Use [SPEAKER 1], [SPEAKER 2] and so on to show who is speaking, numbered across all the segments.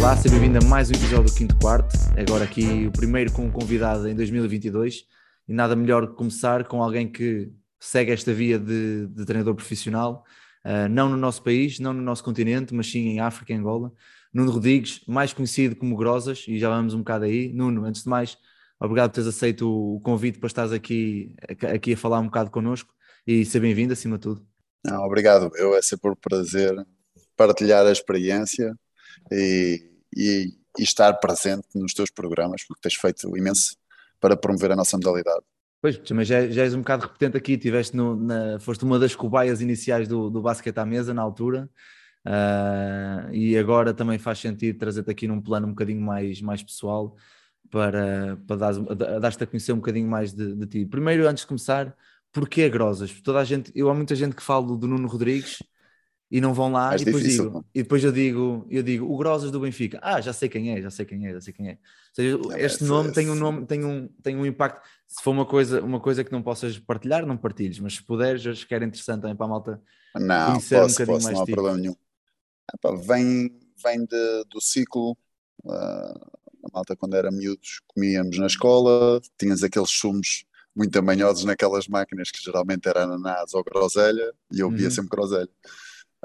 [SPEAKER 1] Olá, seja bem-vindo a mais um episódio do Quinto Quarto. Agora aqui o primeiro com um convidado em 2022 e nada melhor que começar com alguém que segue esta via de, de treinador profissional, uh, não no nosso país, não no nosso continente, mas sim em África, Angola. Nuno Rodrigues, mais conhecido como Grosas, e já vamos um bocado aí. Nuno, antes de mais, obrigado por teres aceito o convite para estares aqui, aqui a falar um bocado connosco e ser bem-vindo acima de tudo.
[SPEAKER 2] Não, obrigado, eu é sempre um prazer partilhar a experiência e, e, e, estar presente nos teus programas, porque tens feito imenso para promover a nossa modalidade.
[SPEAKER 1] Pois, mas já, já és um bocado repetente aqui, tiveste no, na, foste uma das cobaias iniciais do, do basquete à mesa na altura, uh, e agora também faz sentido trazer-te aqui num plano um bocadinho mais, mais pessoal para, para dar-te dar a conhecer um bocadinho mais de, de, ti. Primeiro, antes de começar, porquê Grosas? Toda a gente, eu há muita gente que fala do Nuno Rodrigues e não vão lá e depois, difícil, digo, e depois eu digo, eu digo o Grosas do Benfica. Ah, já sei quem é, já sei quem é, já sei quem é. Ou seja, não, este nome tem um nome, tem um, tem um impacto. Se for uma coisa, uma coisa que não possas partilhar, não partilhes, mas se puderes, acho que era interessante também para a malta
[SPEAKER 2] não, posso, um posso, mais. Não há problema nenhum. Epá, vem vem de, do ciclo. Uh, a malta, quando era miúdos, comíamos na escola, tinhas aqueles sumos muito amanhosos naquelas máquinas que geralmente eram ananás ou groselha, e eu via uhum. sempre groselha.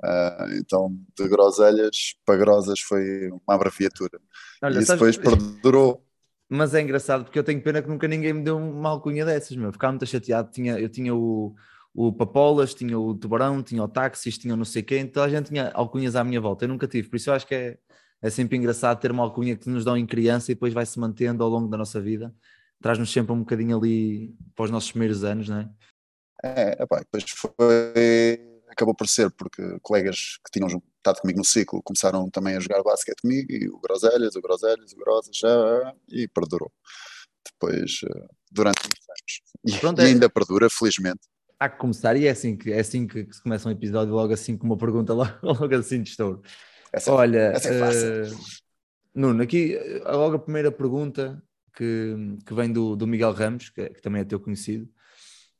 [SPEAKER 2] Uh, então, de groselhas para grosas foi uma abreviatura. Olha, e isso depois perdurou.
[SPEAKER 1] Mas é engraçado porque eu tenho pena que nunca ninguém me deu uma alcunha dessas, meu. Ficava muito chateado. Tinha, eu tinha o, o Papolas, tinha o Tubarão, tinha o Táxis, tinha não sei quem, então a gente tinha alcunhas à minha volta. Eu nunca tive, por isso eu acho que é, é sempre engraçado ter uma alcunha que nos dão em criança e depois vai se mantendo ao longo da nossa vida. Traz-nos sempre um bocadinho ali para os nossos primeiros anos, não é?
[SPEAKER 2] É, epá, depois foi acabou por ser porque colegas que tinham estado comigo no ciclo começaram também a jogar basquete comigo e o Groselhas, o Groselhas, o Grosas já, e perdurou. Depois, eh, durante muitos anos. Pronto, e, é... ainda perdura, felizmente.
[SPEAKER 1] Há que começar, e é assim que, é assim que se começa um episódio, logo assim com uma pergunta, logo, logo assim de estouro. Essa, Olha, essa é. Uh, Nuno, aqui eh, logo a primeira pergunta que, que vem do, do Miguel Ramos, que, que também é teu conhecido.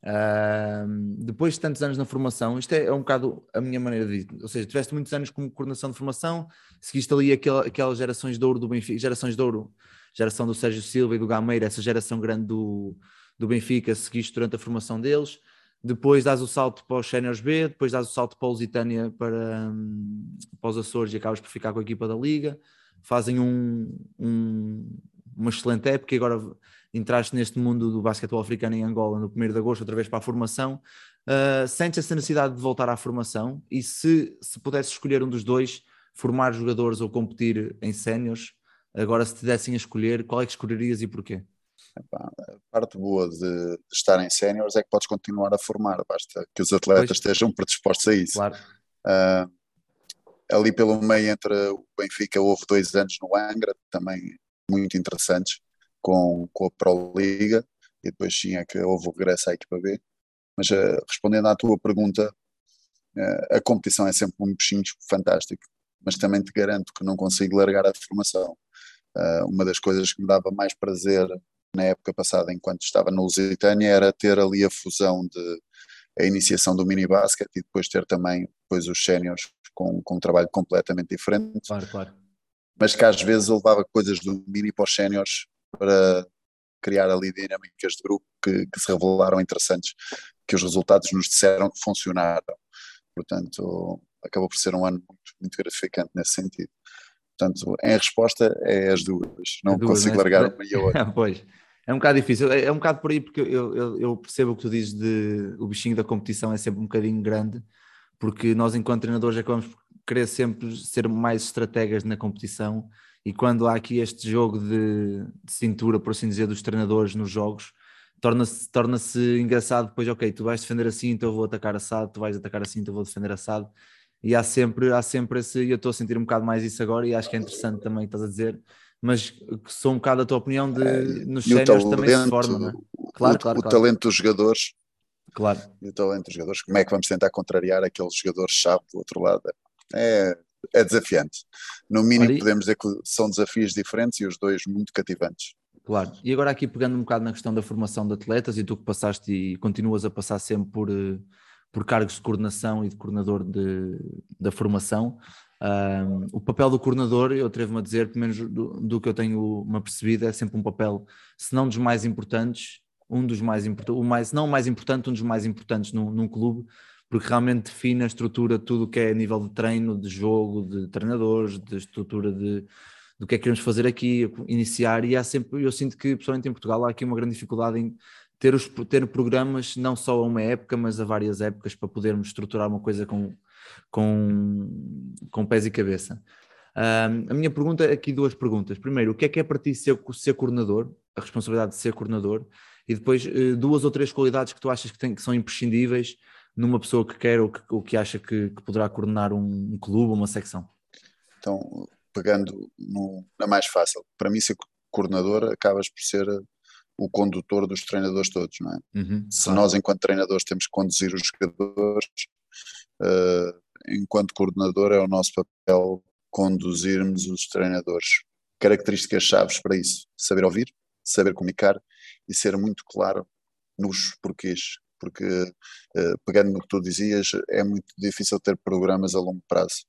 [SPEAKER 1] Uh, depois de tantos anos na formação, isto é, é, um bocado a minha maneira de dizer, ou seja, tiveste muitos anos como coordenação de formação, seguiste ali aquela, aquelas gerações de ouro do Benfica, gerações de ouro, geração do Sérgio Silva e do Gameira, essa geração grande do, do Benfica, seguiste durante a formação deles, depois dás o salto para os Séniores B, depois dás o salto para o Lusitânia para, um, para os Açores e acabas por ficar com a equipa da Liga, fazem um, um, uma excelente época e agora entraste neste mundo do basquetebol africano em Angola no 1 de agosto, outra vez para a formação. Uh, sentes essa necessidade de voltar à formação? E se, se pudesse escolher um dos dois, formar jogadores ou competir em séniores, agora se te dessem a escolher, qual é que escolherias e porquê?
[SPEAKER 2] a parte boa de, de estar em séniores é que podes continuar a formar, basta que os atletas pois. estejam predispostos a isso. Claro. Uh, ali pelo meio entre o Benfica houve dois anos no Angra, também muito interessantes, com, com a Pro Liga e depois sim é que houve o regresso à equipa B. Mas uh, respondendo à tua pergunta, uh, a competição é sempre um bichinho fantástico, mas também te garanto que não consigo largar a formação. Uh, uma das coisas que me dava mais prazer na época passada, enquanto estava no Lusitânia, era ter ali a fusão de a iniciação do mini basket e depois ter também depois os séniores com, com um trabalho completamente diferente.
[SPEAKER 1] Claro, claro.
[SPEAKER 2] Mas que às vezes eu levava coisas do mini para os séniores para criar ali dinâmicas de grupo que, que, se revelaram interessantes, que os resultados nos disseram que funcionaram. Portanto, acabou por ser um ano muito, muito gratificante nesse sentido. Portanto, em resposta é as duas, não duas, consigo né? largar uma e a outra.
[SPEAKER 1] pois, é um bocado difícil, é, é um bocado por aí porque eu, eu, eu, percebo o que tu dizes de o bichinho da competição é sempre um bocadinho grande, porque nós enquanto treinadores acabamos por querer sempre ser mais estrategas na competição e quando há aqui este jogo de, de cintura, por assim dizer, dos treinadores nos jogos, torna-se torna engraçado depois, ok, tu vais defender assim, então eu vou atacar assado, tu vais atacar assim, então eu vou defender assado. E há sempre, há sempre esse, e eu estou a sentir um bocado mais isso agora, e acho que é interessante também, estás a dizer, mas sou um bocado a tua opinião de é, nos séniores também se forma, não é?
[SPEAKER 2] Claro, o, claro, o claro. talento dos jogadores.
[SPEAKER 1] Claro.
[SPEAKER 2] E o talento dos jogadores, como é que vamos tentar contrariar aqueles jogadores-chave do outro lado? É, é desafiante. No mínimo, Olha, podemos dizer que são desafios diferentes e os dois muito cativantes.
[SPEAKER 1] Claro. E agora aqui pegando um bocado na questão da formação de atletas, e tu que passaste e continuas a passar sempre por, eh, por cargos de coordenação e de coordenador de, da formação, um, o papel do coordenador, eu atrevo-me a dizer, pelo menos do, do, que eu tenho uma percebido, é sempre um papel, se não dos mais importantes, um dos mais importantes, o mais, não o mais importante, um dos mais importantes num, num clube, porque realmente define a estrutura, tudo o que é a nível de treino, de jogo, de treinadores, de estrutura de do que é que queremos fazer aqui, iniciar, e há sempre, eu sinto que, pessoalmente em Portugal, há aqui uma grande dificuldade em ter, os, ter programas não só a uma época, mas a várias épocas para podermos estruturar uma coisa com, com, com pés e cabeça. Um, a minha pergunta, aqui duas perguntas. Primeiro, o que é que é para ti ser, ser coordenador, a responsabilidade de ser coordenador, e depois eh, duas ou três qualidades que tu achas que, tem, que são imprescindíveis numa pessoa que quer ou que, ou que acha que, que poderá coordenar um, um clube, uma secção?
[SPEAKER 2] Então, pegando no, na mais fácil, para mim ser coordenador acabas por ser o condutor dos treinadores todos, não é? Uhum, Se claro. nós, enquanto treinadores, temos que conduzir os jogadores, uh, enquanto coordenador é o nosso papel conduzirmos os treinadores. Características chaves para isso: saber ouvir, saber comunicar e ser muito claro nos porquês. Porque, uh, pegando no que tu dizias, é muito difícil ter programas a longo prazo.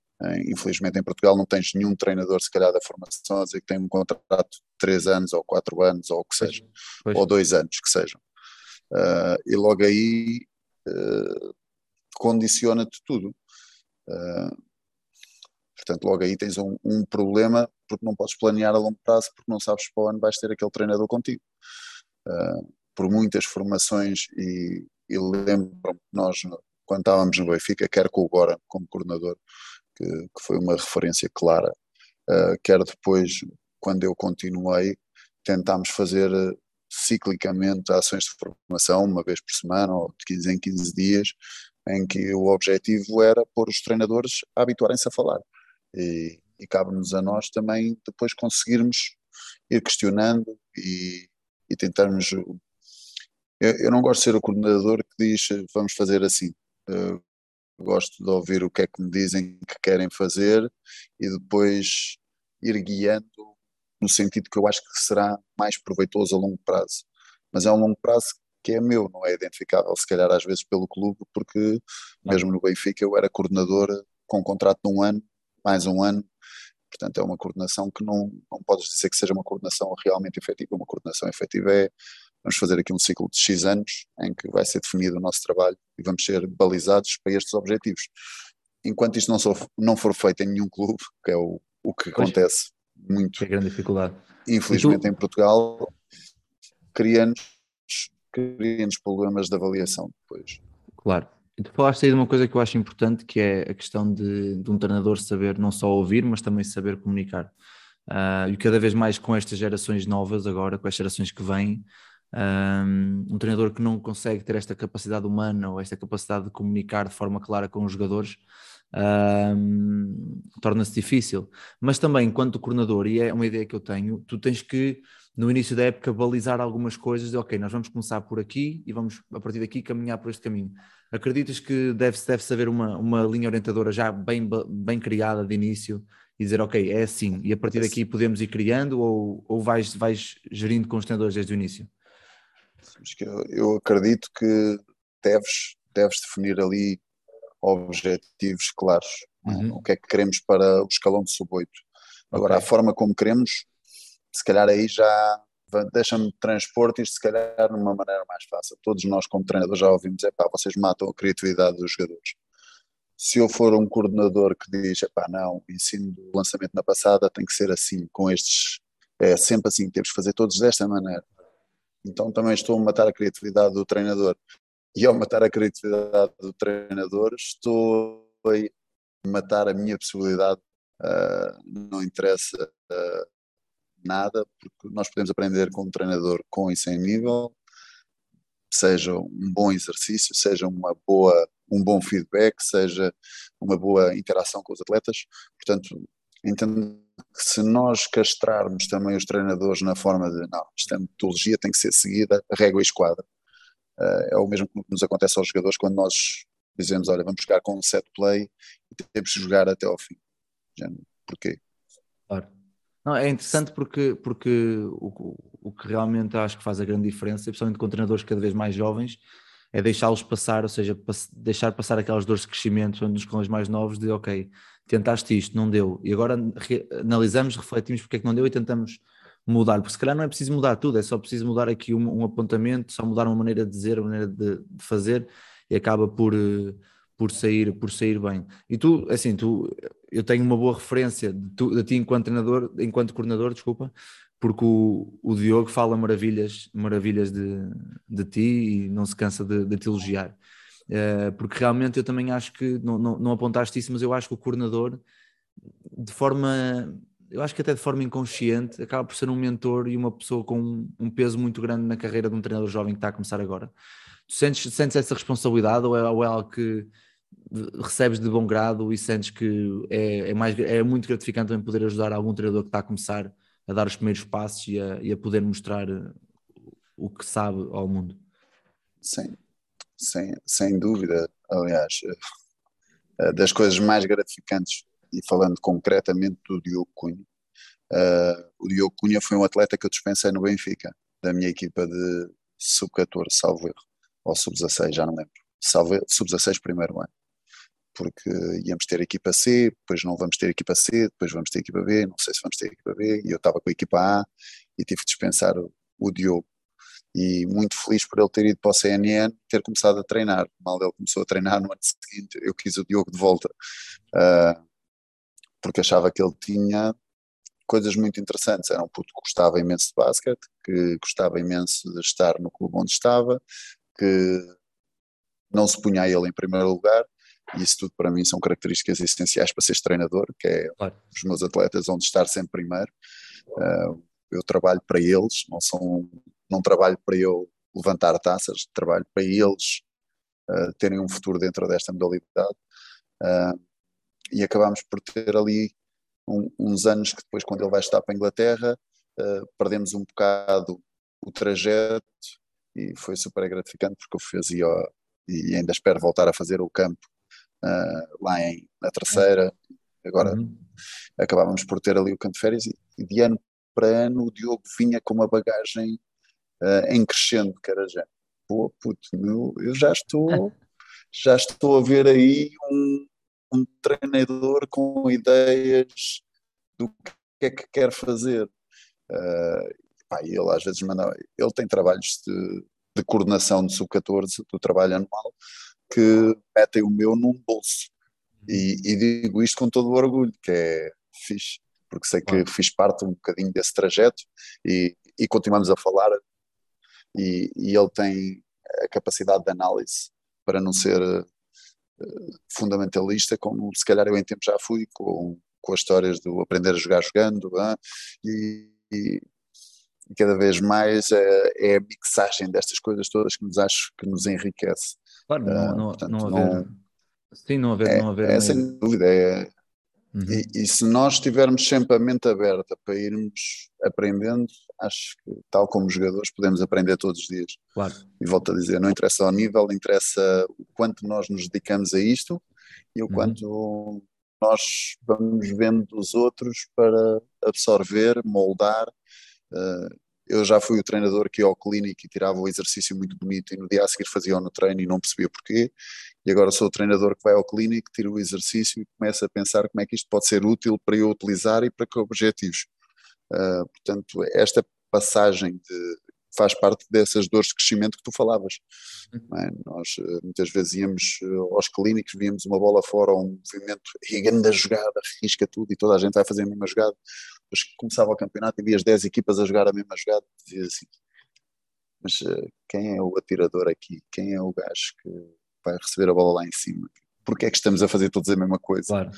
[SPEAKER 2] Infelizmente em Portugal não tens nenhum treinador, se calhar, da formação a dizer que tem um contrato de 3 anos ou 4 anos ou o que seja, pois. ou 2 anos que sejam. Uh, e logo aí uh, condiciona-te tudo. Uh, portanto, logo aí tens um, um, problema porque não podes planear a longo prazo porque não sabes para onde vais ter aquele treinador contigo. por muitas formações e, e lembro-me que nós, quando estávamos no Benfica, quer com o Goran como coordenador, que, que foi uma referência clara, uh, quer depois, quando eu continuei, tentámos fazer eh, ciclicamente ações de formação, uma vez por semana ou de 15 em 15 dias, em que o objetivo era pôr os treinadores a habituarem-se a falar. E, e cabe-nos a nós também depois conseguirmos ir questionando e, e tentarmos. Eu, eu, não gosto de ser o coordenador que diz vamos fazer assim. Uh, gosto de ouvir o que é que me dizem que querem fazer e depois ir guiando no sentido que eu acho que será mais proveitoso a longo prazo. Mas é um longo prazo que é meu, não é identificável se calhar às vezes pelo clube, porque mesmo no Benfica eu era coordenador com um contrato de um ano, mais um ano, portanto é uma coordenação que não, não podes dizer que seja uma coordenação realmente efetiva, uma coordenação efetiva é vamos fazer aqui um ciclo de X anos em que vai ser definido o nosso trabalho e vamos ser balizados para estes objetivos. Enquanto isto não, não for feito em nenhum clube, que é o, o que pois, acontece muito.
[SPEAKER 1] É grande dificuldade.
[SPEAKER 2] Infelizmente tu... em Portugal, cria-nos cria problemas de avaliação depois.
[SPEAKER 1] Claro. E tu falaste aí de uma coisa que eu acho importante, que é a questão de, de um treinador saber não só ouvir, mas também saber comunicar. Uh, e cada vez mais com estas gerações novas agora, com as gerações que vêm, um, um, treinador que não consegue ter esta capacidade humana ou esta capacidade de comunicar de forma clara com os jogadores um, torna-se difícil. Mas também, enquanto coordenador, e é uma ideia que eu tenho, tu tens que, no início da época, balizar algumas coisas de ok, nós vamos começar por aqui e vamos a partir daqui caminhar por este caminho. Acreditas que deve-se deve haver uma, uma linha orientadora já bem, bem criada de início e dizer ok, é assim, e a partir daqui podemos ir criando ou, ou vais, vais gerindo com os treinadores desde o início?
[SPEAKER 2] Eu, eu acredito que deves, deves definir ali objetivos claros. Uhum. O que é que queremos para o escalão de sub-8. Agora, okay. a forma como queremos, se calhar aí já deixa-me transpor isto, se calhar, de uma maneira mais fácil. Todos nós, como treinadores, já ouvimos: é pá, vocês matam a criatividade dos jogadores. Se eu for um coordenador que diz: é pá, não, o ensino do lançamento na passada tem que ser assim, com estes. É sempre assim, temos que fazer todos desta maneira então também estou a matar a criatividade do treinador. E ao matar a criatividade do treinador, estou a matar a minha possibilidade. Uh, não interessa uh, nada, porque nós podemos aprender com um treinador com e sem nível, seja um bom exercício, seja uma boa, um bom feedback, seja uma boa interação com os atletas. Portanto, entendo se nós castrarmos também os treinadores na forma de não, esta metodologia tem que ser seguida, régua e esquadra. Uh, é o mesmo que nos acontece aos jogadores quando nós dizemos, olha, vamos jogar com um set play e temos que jogar até ao fim. Já, porquê?
[SPEAKER 1] Claro. Não, é interessante porque, porque o, o que realmente acho que faz a grande diferença, principalmente com treinadores cada vez mais jovens, é deixá-los passar, ou seja, deixar passar aquelas dores de crescimento nos os mais novos, de ok, tentaste isto, não deu, e agora analisamos, refletimos porque é que não deu e tentamos mudar, porque se calhar não é preciso mudar tudo, é só preciso mudar aqui um, um apontamento, só mudar uma maneira de dizer, uma maneira de, de fazer, e acaba por, por, sair, por sair bem. E tu, assim, tu, eu tenho uma boa referência de, tu, de ti enquanto treinador, enquanto coordenador, desculpa, porque o, o Diogo fala maravilhas, maravilhas de, de ti e não se cansa de, de te elogiar. Uh, porque realmente eu também acho que, não, não, não apontaste isso, mas eu acho que o coordenador, de forma, eu acho que até de forma inconsciente, acaba por ser um mentor e uma pessoa com um, um peso muito grande na carreira de um treinador jovem que está a começar agora. Tu sentes, sentes essa responsabilidade ou é, ou é algo que recebes de bom grado e sentes que é, é, mais, é muito gratificante também poder ajudar algum treinador que está a começar a dar os primeiros passos e a, e a poder mostrar eh, o que sabe ao mundo.
[SPEAKER 2] Sim, sem, sem dúvida. Aliás, eh, das coisas mais gratificantes, e falando concretamente do Diogo Cunha, uh, o Diogo Cunha foi um atleta que eu dispensei no Benfica, da minha equipa de sub-14, salvo erro, ou sub-16, já não lembro. Sub-16 primeiro ano porque íamos ter equipa C, depois não vamos ter equipa C, depois vamos ter equipa B, não sei se vamos ter equipa B, e eu estava com a equipa A e tive que dispensar o, o Diogo. E muito feliz por ele ter ido para o CNN, ter começado a treinar. Mal ele começou a treinar no ano seguinte, eu quis o Diogo de volta, uh, porque achava que ele tinha coisas muito interessantes. Era um puto que gostava imenso de basquete, que gostava imenso de estar no clube onde estava, que não se punha a ele em primeiro lugar e isso tudo para mim são características essenciais para ser treinador, que é claro. os meus atletas onde estar sempre primeiro. Uh, eu trabalho para eles, não, são, não trabalho para eu levantar taças, trabalho para eles uh, terem um futuro dentro desta modalidade. Uh, e acabamos por ter ali um, uns anos que depois, quando ele vai estar para a Inglaterra, perdemos um bocado o trajeto e foi super gratificante porque eu fazia e ainda espero voltar a fazer o campo uh, lá em, na terceira. Agora uhum. acabávamos por ter ali o campo de férias e, e, de ano para ano o Diogo vinha com uma bagagem uh, em crescendo, que era já, pô, puto, meu, eu já estou, já estou a ver aí um, um treinador com ideias do que é que quer fazer. Uh, pá, ele às vezes manda, ele tem trabalhos de, de coordenação de sub-14 do trabalho anual, que metem o meu num bolso. E, e, digo isto com todo o orgulho, que é fixe, porque sei que fiz parte um bocadinho desse trajeto e, e continuamos a falar. E, e, ele tem a capacidade de análise para não ser uh, fundamentalista, como se calhar eu em tempo já fui, com, com as histórias do aprender a jogar jogando. e, e, cada vez mais é, é, a mixagem destas coisas todas que nos acho que nos enriquece.
[SPEAKER 1] Claro, não, uh, não, portanto, não haver. Não, sim, não haver.
[SPEAKER 2] É,
[SPEAKER 1] não haver
[SPEAKER 2] é sem dúvida. É, uhum. e, e, se nós estivermos sempre a mente aberta para irmos aprendendo, acho que, tal como jogadores, podemos aprender todos os dias.
[SPEAKER 1] Claro.
[SPEAKER 2] E volto a dizer, não interessa ao nível, interessa o quanto nós nos dedicamos a isto e o uhum. quanto nós vamos vendo dos outros para absorver, moldar. Uh, eu já fui o treinador que ia ao clínico e tirava o exercício muito bonito e no dia a seguir fazia-o no treino e não percebia porquê. E agora sou o treinador que vai ao clínico, tira o exercício e começa a pensar como é que isto pode ser útil para eu utilizar e para que objetivos. Uh, portanto, esta passagem de, faz parte dessas dores de crescimento que tu falavas. Uhum. É? Nós ah, muitas vezes íamos ah, aos clínicos, víamos uma bola fora ou um movimento e grande jogada, risca tudo e toda a gente vai fazer a mesma jogada depois que começava o campeonato e via as 10 equipas a jogar a mesma jogada, dizia assim, mas uh, quem é o atirador aqui? Quem é o gajo que vai receber a bola lá em cima? Porquê é que estamos a fazer todos a mesma coisa?
[SPEAKER 1] Claro.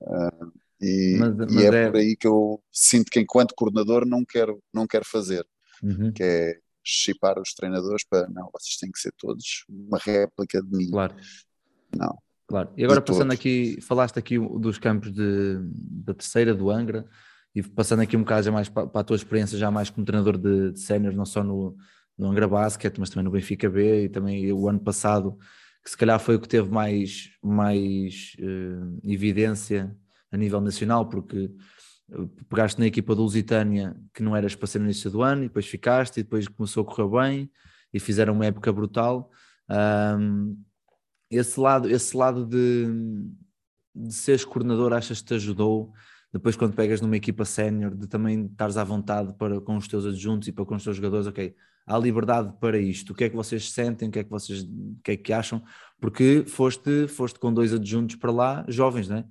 [SPEAKER 2] Uh, e, mas, mas e é, é, por aí que eu sinto que enquanto coordenador não quero, não quero fazer, uhum. que é chipar os treinadores para, não, vocês têm que ser todos uma réplica de mim.
[SPEAKER 1] Claro.
[SPEAKER 2] Não,
[SPEAKER 1] Claro, e agora passando aqui, falaste aqui dos campos de, da terceira, do Angra, e passando aqui um bocado já mais para, para a tua experiência, já mais como treinador de, de séniores, não só no, no Angra Basket, mas também no Benfica B, e também o ano passado, que se calhar foi o que teve mais, mais uh, evidência a nível nacional, porque eh, pegaste na equipa do Lusitânia, que não eras para ser no início do ano, e depois ficaste, e depois começou a correr bem, e fizeram uma época brutal. Um, esse lado, esse lado de, de seres coordenador, achas que te ajudou depois quando pegas numa equipa sénior, de também estares à vontade para com os teus adjuntos e para com os teus jogadores, ok, há liberdade para isto, o que é que vocês sentem, o que é que vocês o que é que acham, porque foste, foste com dois adjuntos para lá, jovens, né?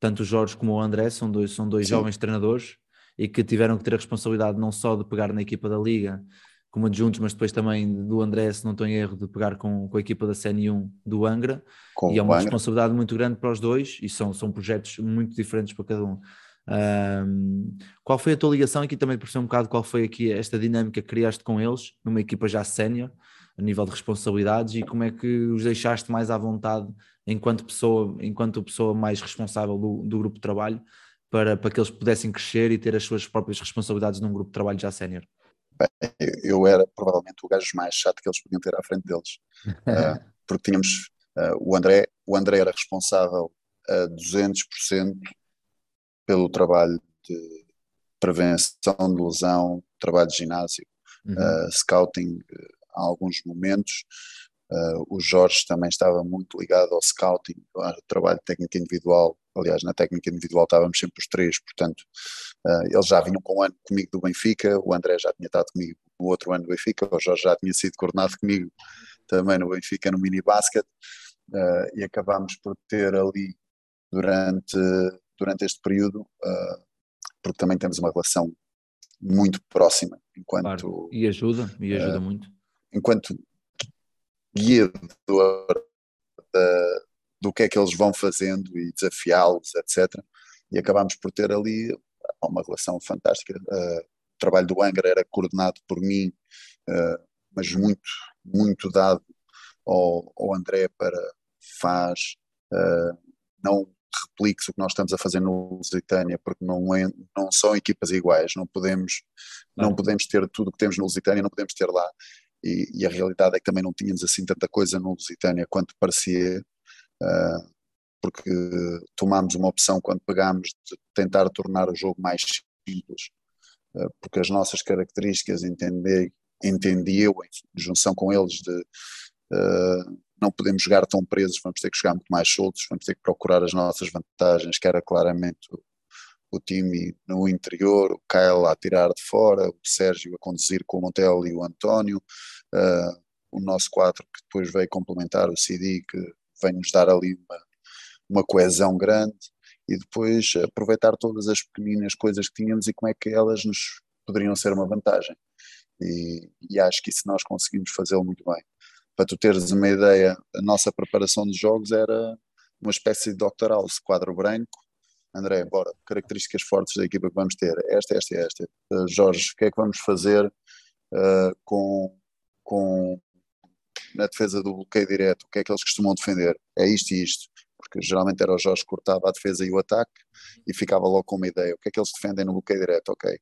[SPEAKER 1] Tanto o Jorge como o André são dois, são dois jovens treinadores e que tiveram que ter a responsabilidade não só de pegar na equipa da Liga como adjuntos, mas depois também do André, se não estou em erro, de pegar com, com a equipa da CN1 do Angra, com e é uma Angra. responsabilidade muito grande para os dois, e são, são projetos muito diferentes para cada um. Um qual foi a tua ligação? Aqui também perceber um bocado qual foi aqui esta dinâmica que criaste com eles, numa equipa já sénior, a nível de responsabilidades, e como é que os deixaste mais à vontade enquanto pessoa, enquanto pessoa mais responsável do, do grupo de trabalho, para, para que eles pudessem crescer e ter as suas próprias responsabilidades num grupo de trabalho já sénior?
[SPEAKER 2] Eu era provavelmente o gajo mais chato que eles podiam ter à frente deles, uh, porque tínhamos uh, o André, o André era responsável a 200% pelo trabalho de prevenção de lesão, trabalho de ginásio, uhum. uh, scouting, há alguns momentos. o Jorge também estava muito ligado ao scouting, ao trabalho de técnica individual. Aliás, na técnica individual estávamos sempre os três, portanto, Uh, eles já vinham com um ano comigo do Benfica, o André já tinha estado comigo no outro ano do Benfica, o Jorge já tinha sido coordenado comigo também no Benfica no mini basket uh, e acabámos por ter ali durante, durante este período, uh, porque também temos uma relação muito próxima enquanto claro.
[SPEAKER 1] e ajuda e ajuda muito
[SPEAKER 2] enquanto guiador da, do que é que eles vão fazendo e desafiá-los etc e acabámos por ter ali uma relação fantástica. Uh, o trabalho do Angra era coordenado por mim, uh, mas muito, muito dado ao, ao André para faz, uh, não repliques o que nós estamos a fazer no Lusitânia, porque não, é, não são equipas iguais, não podemos, não. não podemos ter tudo o que temos no Lusitânia, não podemos ter lá. E, e, a realidade é que também não tínhamos assim tanta coisa no Lusitânia quanto parecia. Uh, porque tomámos uma opção quando pegámos de tentar tornar o jogo mais simples, eh, porque as nossas características entendi, entendi eu, em junção com eles, de uh, não podemos jogar tão presos, vamos ter que jogar muito mais soltos, vamos ter que procurar as nossas vantagens, que era claramente o, o time no interior, o Kyle a tirar de fora, o Sérgio a conduzir com o Montel e o António, uh, o nosso 4 que depois veio complementar o CD, que vem nos dar ali uma, uma coesão grande e depois aproveitar todas as pequeninas coisas que tínhamos e como é que elas nos poderiam ser uma vantagem. E, e acho que isso nós conseguimos fazê-lo muito bem. Para tu teres uma ideia, a nossa preparação de jogos era uma espécie de Dr. House, quadro branco. André, bora, características fortes da equipa que vamos ter, esta, esta e esta. Uh, Jorge, o que é que vamos fazer uh, com, com na defesa do bloqueio direto? O que é que eles costumam defender? É isto e isto porque geralmente era o Jorge que cortava a defesa e o ataque e ficava logo com uma ideia, o que é que eles defendem no bloqueio direto, ok.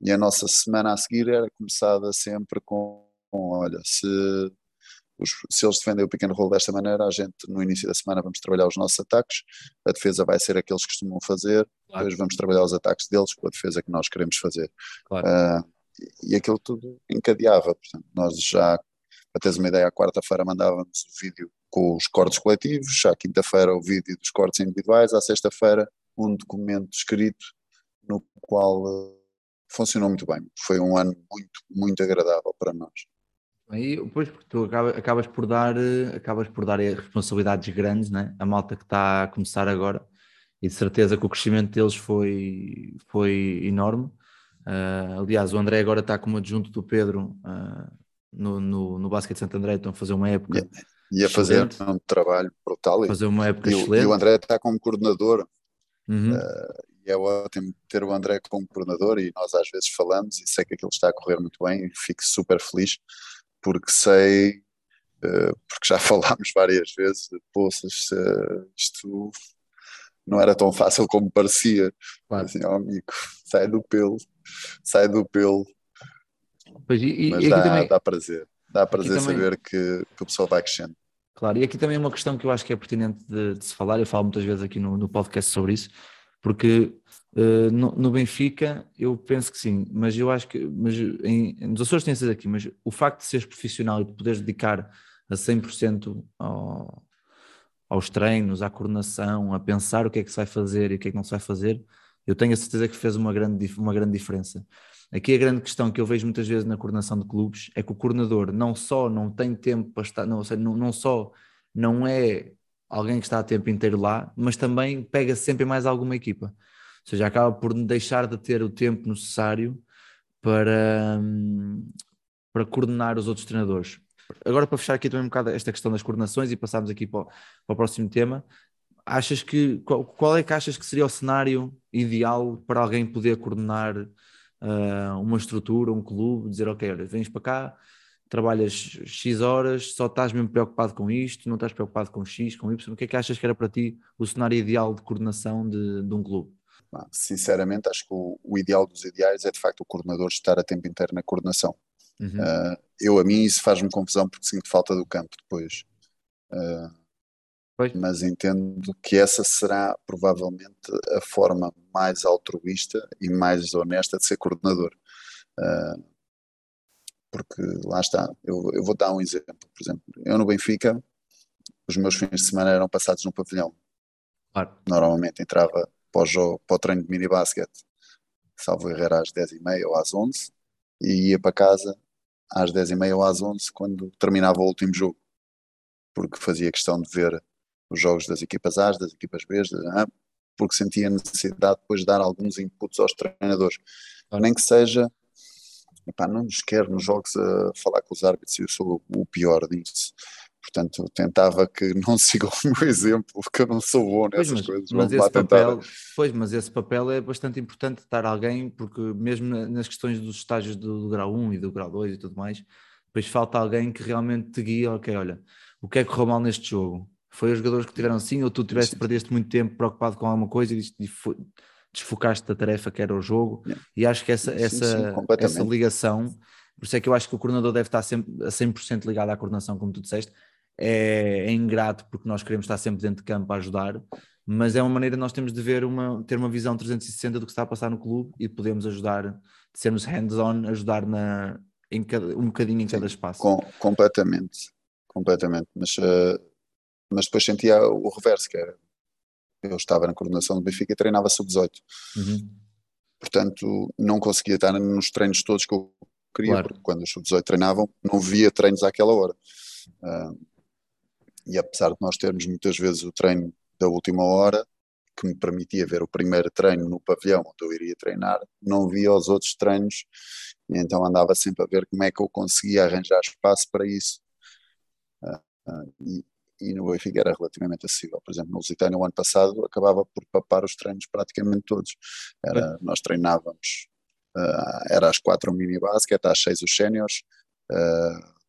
[SPEAKER 2] E a nossa semana a seguir era começada sempre com, com olha, se, os, se eles defendem o pequeno rolo desta maneira, a gente no início da semana vamos trabalhar os nossos ataques, a defesa vai ser aqueles que costumam fazer, claro. depois vamos trabalhar os ataques deles com a defesa que nós queremos fazer. Claro. Uh, e aquilo tudo encadeava, portanto, nós já, para teres uma ideia, à quarta-feira mandávamos o vídeo com os cortes coletivos, à quinta-feira o vídeo dos cortes individuais, à sexta-feira um documento escrito no qual uh, funcionou muito bem. Foi um ano muito, muito agradável para nós.
[SPEAKER 1] Aí, depois porque tu acabas, acabas por dar eh, acabas por dar responsabilidades grandes, né? A malta que está a começar agora e de certeza que o crescimento deles foi, foi enorme. Uh, aliás, o André agora está como adjunto do Pedro uh, no, no, no Basket Santo André, estão a fazer uma época yeah
[SPEAKER 2] e a fazer um trabalho brutal.
[SPEAKER 1] Fazer uma época
[SPEAKER 2] e,
[SPEAKER 1] excelente.
[SPEAKER 2] E o André está como coordenador. Uhum. Uh, e é ótimo ter o André como coordenador e nós às vezes falamos e sei que aquilo está a correr muito bem e fico super feliz porque sei uh, porque já falámos várias vezes, poças, isto não era tão fácil como parecia. Claro. Assim, oh, amigo, sai do pelo, sai do pelo.
[SPEAKER 1] Pois, e,
[SPEAKER 2] Mas
[SPEAKER 1] e
[SPEAKER 2] dá,
[SPEAKER 1] também,
[SPEAKER 2] dá prazer, dá prazer saber que, que o pessoal vai crescendo.
[SPEAKER 1] Claro, e aqui também é uma questão que eu acho que é pertinente de, de se falar, eu falo muitas vezes aqui no, no podcast sobre isso, porque uh, no, no, Benfica eu penso que sim, mas eu acho que mas em, nos Açores tem aqui, mas o facto de seres profissional e de poderes dedicar a 100% ao, aos treinos, à coordenação, a pensar o que é que se vai fazer e o que é que não se vai fazer, eu tenho a certeza que fez uma grande, uma grande diferença. Aqui a grande questão que eu vejo muitas vezes na coordenação de clubes é que o coordenador não só não tem tempo para estar, não, não, não só não é alguém que está a tempo inteiro lá, mas também pega sempre mais alguma equipa. Ou seja, acaba por deixar de ter o tempo necessário para, hum, para coordenar os outros treinadores. Agora, para fechar aqui também um bocado esta questão das coordenações e passarmos aqui para o, para o próximo tema, achas que qual, qual, é que achas que seria o cenário ideal para alguém poder coordenar uh, uma estrutura, um clube, dizer ok, olha, vens para cá, trabalhas X horas, só estás mesmo preocupado com isto, não estás preocupado com X, com Y, o que é que achas que era para ti o cenário ideal de coordenação de, de um clube?
[SPEAKER 2] Sinceramente, acho que o, o, ideal dos ideais é de facto o coordenador estar a tempo inteiro na coordenação. Uhum. Uh, eu, a mim, isso faz-me confusão porque sinto falta do campo depois. Uh, mas entendo que essa será provavelmente a forma mais altruísta e mais honesta de ser coordenador. Uh, porque lá está, eu, eu vou dar um exemplo, por exemplo, eu no Benfica, os meus fins de semana eram passados no pavilhão. Claro. Normalmente entrava para o, jogo, para o treino de mini basquete, salvo errar às 10h30 ou às 11 e ia para casa às 10h30 ou às 11 quando terminava o último jogo, porque fazia questão de ver os jogos das equipas A, das equipas B, porque sentia necessidade depois de dar alguns inputs aos treinadores, nem que seja epá, não nos quero nos jogos a falar com os árbitros eu sou o pior disso. Portanto, tentava que não sigam o meu exemplo, porque eu não sou bom nessas
[SPEAKER 1] pois, mas,
[SPEAKER 2] coisas.
[SPEAKER 1] Mas esse papel, pois, mas esse papel é bastante importante estar alguém, porque mesmo nas questões dos estágios do, do grau 1 e do grau 2 e tudo mais, depois falta alguém que realmente te guia, ok, olha, o que é que correu mal neste jogo? Foi os jogadores que tiveram assim ou tu tiveste, perdeste muito tempo preocupado com alguma coisa e, desfocaste da tarefa que era o jogo, yeah. e acho que essa, sim, essa, sim, essa ligação, por isso é que eu acho que o coordenador deve estar sempre a 100% ligado à coordenação, como tu disseste, é, é, ingrato porque nós queremos estar sempre dentro de campo a ajudar, mas é uma maneira nós temos de ver uma, ter uma visão 360 do que está a passar no clube e podemos ajudar, de sermos hands-on, ajudar na, em cada, um bocadinho em cada espaço.
[SPEAKER 2] Com, completamente, completamente, mas, uh, mas depois sentia o reverso, que era eu estava na coordenação do Benfica e treinava sub-18. Uhum. Portanto, não conseguia estar nos treinos todos que eu queria, claro. porque quando os sub-18 treinavam, não via treinos àquela hora. Uh, e apesar de nós termos muitas vezes o treino da última hora, que me permitia ver o primeiro treino no pavilhão onde eu iria treinar, não via os outros treinos, e então andava sempre a ver como é que eu conseguia arranjar espaço para isso. Uh, uh, e, e no Benfica era relativamente acessível. Por exemplo, no Lusitânia, o ano passado, acabava por papar os treinos praticamente todos. Era. Nós treinávamos, uh, era às quatro o mini basket, às seis os séniores,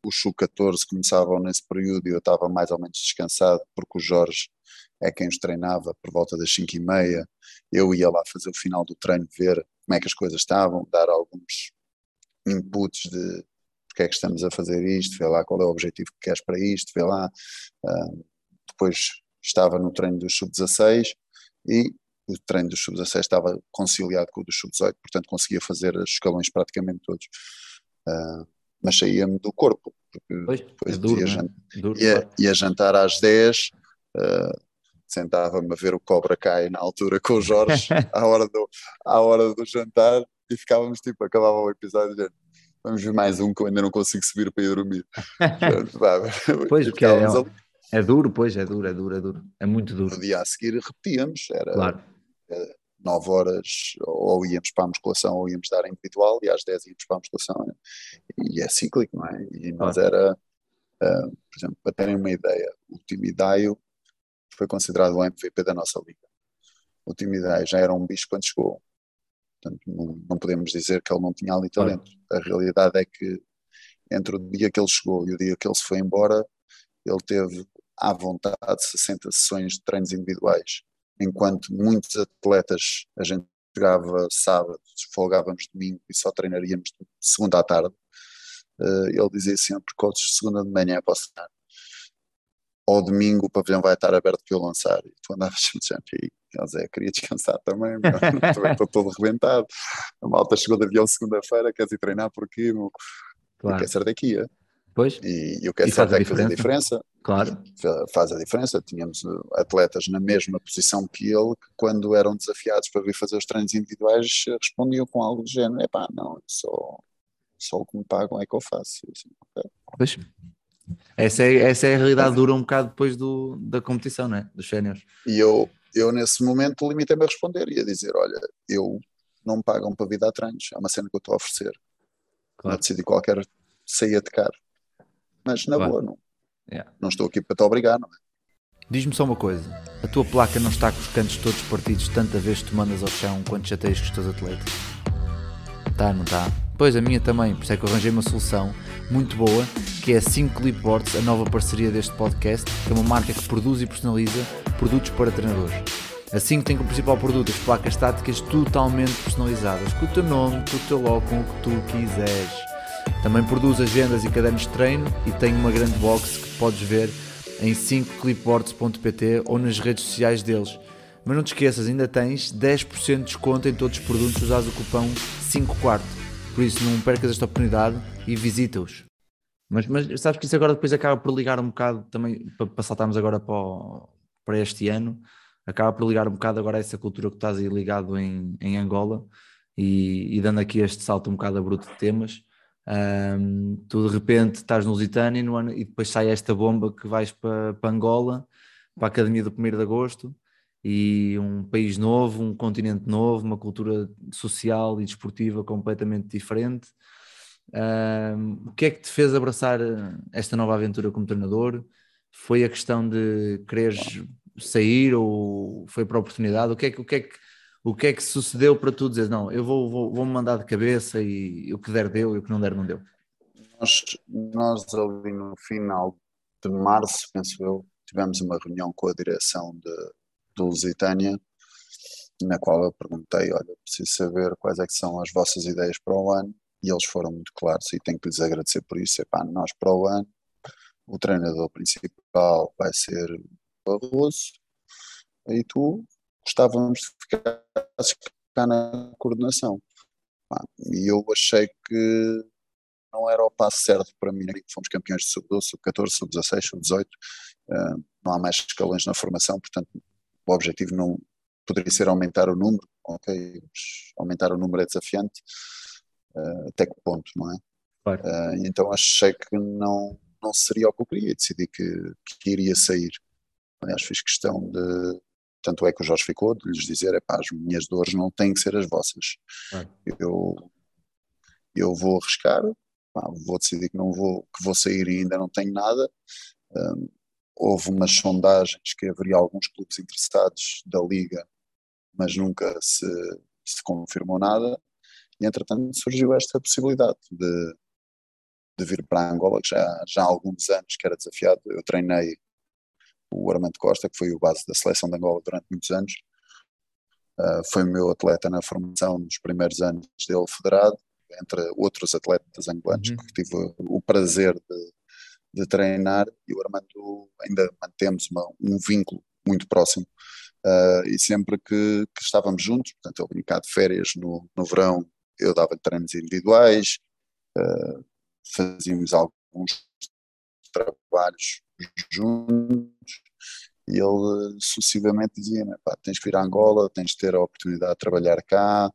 [SPEAKER 2] os sub-14 começavam nesse período e eu estava mais ou menos descansado, porque o Jorge é quem os treinava por volta das cinco e meia. Eu ia lá fazer o final do treino, ver como é que as coisas estavam, dar alguns inputs de porque é que estamos a fazer isto, vê lá qual é o objetivo que queres para isto, vê lá. Uh, depois estava no treino dos sub-16 e o treino dos sub-16 estava conciliado com o dos sub-18, portanto conseguia fazer os escalões praticamente todos. Uh, mas saía-me do corpo, porque pois, depois é duro, ia, né? duro, ia, claro. ia, jantar às 10, uh, sentava-me a ver o Cobra Kai na altura com o Jorge, à hora do, à hora do jantar, e ficávamos tipo, acabava o episódio dizendo vamos ver mais um que eu ainda não consigo subir para ir dormir.
[SPEAKER 1] pois, porque é, é, duro, pois, é duro, é duro, é duro, é muito duro.
[SPEAKER 2] No dia a seguir repetíamos, era claro. 9 horas, ou íamos para a musculação ou íamos dar individual, e às 10 íamos para a musculação, e é cíclico, não é? E nós claro. era, uh, por exemplo, para terem uma ideia, o Timidaio foi considerado o MVP da nossa liga. O Timidaio já era um bicho quando chegou, Portanto, não, não, podemos dizer que ele não tinha ali talento. A realidade é que entre o dia que ele chegou e o dia que ele se foi embora, ele teve à vontade 60 sessões de treinos individuais, enquanto muitos atletas a gente jogava sábado, folgávamos domingo e só treinaríamos segunda à tarde. Uh, ele dizia sempre: coaches, segunda de manhã posso estar. Ao domingo o pavilhão vai estar aberto para eu lançar. E tu andavas sempre e Zé, queria descansar também, também estou todo rebentado. A malta chegou de avião segunda-feira, queres ir treinar por aqui? Claro. O que é certo aqui, é?
[SPEAKER 1] Pois.
[SPEAKER 2] E, e o que é certo é que faz a diferença.
[SPEAKER 1] Claro.
[SPEAKER 2] Faz a diferença. Tínhamos uh, atletas na mesma posição que ele, que quando eram desafiados para vir fazer os treinos individuais, respondiam com algo do género: é pá, não, só, só o que me pagam é que eu faço. Assim, okay.
[SPEAKER 1] Pois. Essa é, essa é a realidade dura um bocado depois do, da competição, não é? Dos séniores.
[SPEAKER 2] E eu, eu, nesse momento, limitei-me a responder e a dizer: olha, eu não me pagam para vir dar treinos, é uma cena que eu estou a oferecer. Claro. Não decidi qualquer saía de caro. Mas na claro. boa, não, yeah. não estou aqui para te obrigar, não é?
[SPEAKER 1] Diz-me só uma coisa: a tua placa não está com os cantos todos partidos tanta vez que tu mandas ao chão quando chateias com os teus atletas? Tá, não tá? Pois a minha também, por isso é que eu arranjei uma solução muito boa, que é a 5 Clipboards, a nova parceria deste podcast, que é uma marca que produz e personaliza produtos para treinadores. A 5 tem como principal produto as placas estáticas totalmente personalizadas, com o teu nome, com o teu logo, com o que tu quiseres. Também produz agendas e cadernos de treino e tem uma grande box que podes ver em 5clipboards.pt ou nas redes sociais deles. Mas não te esqueças, ainda tens 10% de desconto em todos os produtos se usares o cupom 5 quarto. Por isso não percas esta oportunidade e visita-os. Mas, mas sabes que isso agora depois acaba por ligar um bocado também, para, saltarmos agora para, o, para este ano, acaba por ligar um bocado agora a essa cultura que estás aí ligado em, em Angola e, e dando aqui este salto um bocado a bruto de temas. Um, tu de repente estás no Lusitânia no ano, e depois sai esta bomba que vais para, para Angola, para a Academia do 1 de Agosto, e um país novo, um continente novo, uma cultura social e desportiva completamente diferente. Um, o que é que te fez abraçar esta nova aventura como treinador? Foi a questão de quereres sair ou foi para a oportunidade? O que é que, o que, é que o que é que sucedeu para tu dizer, não, eu vou, vou, vou me mandar de cabeça e o que der deu e o que não der não deu?
[SPEAKER 2] Nós, nós ali no final de março, penso eu, tivemos uma reunião com a direção de, do Lusitânia, na qual eu perguntei, olha, preciso saber quais é que são as vossas ideias para o ano, e eles foram muito claros e tenho que lhes agradecer por isso, epá, nós para o ano, o treinador principal vai ser Barroso, e tu gostávamos de ficar, ficar na coordenação. E eu achei que não era o passo certo para mim. Fomos campeões de sub-12, sub-14, sub-16, sub-18. não há mais escalões na formação, portanto, o objetivo não poderia ser aumentar o número, ok, aumentar o número é desafiante, uh, até que ponto, não é? Claro. Uh, então achei que não, não seria o que eu queria, decidi que, que iria sair. Aliás, fiz questão de, tanto é que o Jorge ficou de lhes dizer: é pá, as minhas dores não têm que ser as vossas. Eu, eu vou arriscar, pá, vou decidir que não vou, que vou sair e ainda não tenho nada. Um, houve umas sondagens que haveria alguns clubes interessados da Liga, mas nunca se, se confirmou nada. E entretanto surgiu esta possibilidade de, de vir para Angola, que já, já há alguns anos que era desafiado. Eu treinei o Armando Costa, que foi o base da seleção de Angola durante muitos anos. Uh, foi meu atleta na formação nos primeiros anos dele federado, entre outros atletas angolanos uhum. que tive o prazer de, de, treinar e o Armando ainda mantemos uma, um vínculo muito próximo uh, e sempre que, que, estávamos juntos, portanto ele vinha de férias no, no verão, eu dava treinos individuais, uh, fazíamos alguns trabalhos juntos e ele sucessivamente dizia tens que ir a Angola, tens de ter a oportunidade de trabalhar cá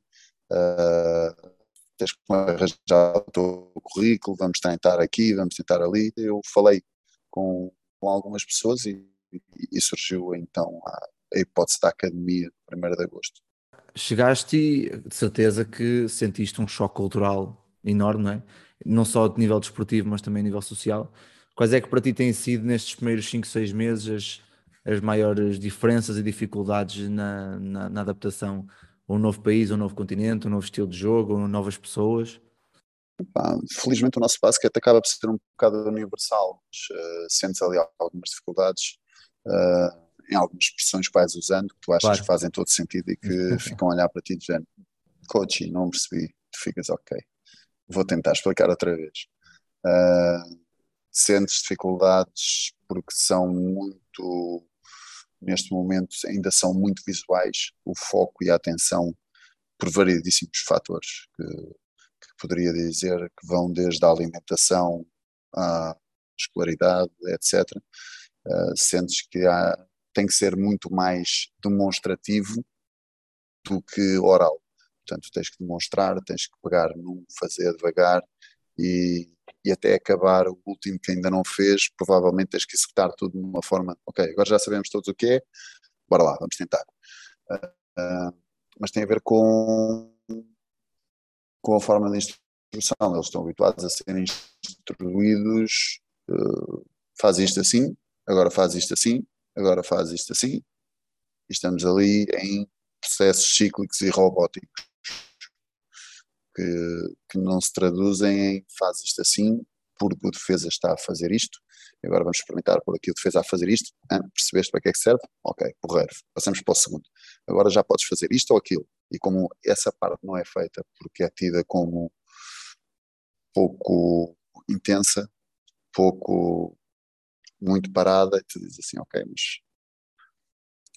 [SPEAKER 2] uh, tens que arranjar o teu currículo vamos tentar aqui, vamos tentar ali. Eu falei com, com algumas pessoas e, e surgiu então a, a hipótese da academia 1 de agosto.
[SPEAKER 1] Chegaste e de certeza que sentiste um choque cultural enorme, não é? Não só de nível desportivo, mas também a nível social Quais é que para ti têm sido nestes primeiros 5, 6 meses as, as maiores diferenças e dificuldades na, na, na adaptação a um novo país, a um novo continente, a um novo estilo de jogo, a novas pessoas?
[SPEAKER 2] Pá, felizmente o nosso basquete acaba por ser um bocado universal, mas, uh, sentes ali algumas dificuldades uh, em algumas expressões que vais usando que tu achas claro. que fazem todo sentido e que ficam a olhar para ti dizendo coach, não percebi, tu ficas ok, vou tentar explicar outra vez. Uh, sentes dificuldades porque são muito, neste momento, ainda são muito visuais, o foco e a atenção por variedíssimos fatores que, que poderia dizer que vão desde a alimentação à escolaridade, etc. Uh, sentes que há, tem que ser muito mais demonstrativo do que oral. Portanto, tens que demonstrar, tens que pegar num, fazer devagar e, e até acabar o último que ainda não fez, provavelmente tens que executar tudo de uma forma, ok, agora já sabemos todos o que é, bora lá, vamos tentar. Uh, uh, mas tem a ver com, com a forma de instrução, eles estão habituados a serem instruídos, uh, faz isto assim, agora faz isto assim, agora faz isto assim, e estamos ali em processos cíclicos e robóticos que, que não se traduzem em faz isto assim, porque o defesa está a fazer isto, e agora vamos experimentar por aqui o defesa a fazer isto, ah, percebeste para que é que serve? Ok, porreiro, passamos para o segundo. Agora já podes fazer isto ou aquilo, e como essa parte não é feita porque é tida como pouco intensa, pouco muito parada, e tu dizes assim, ok, mas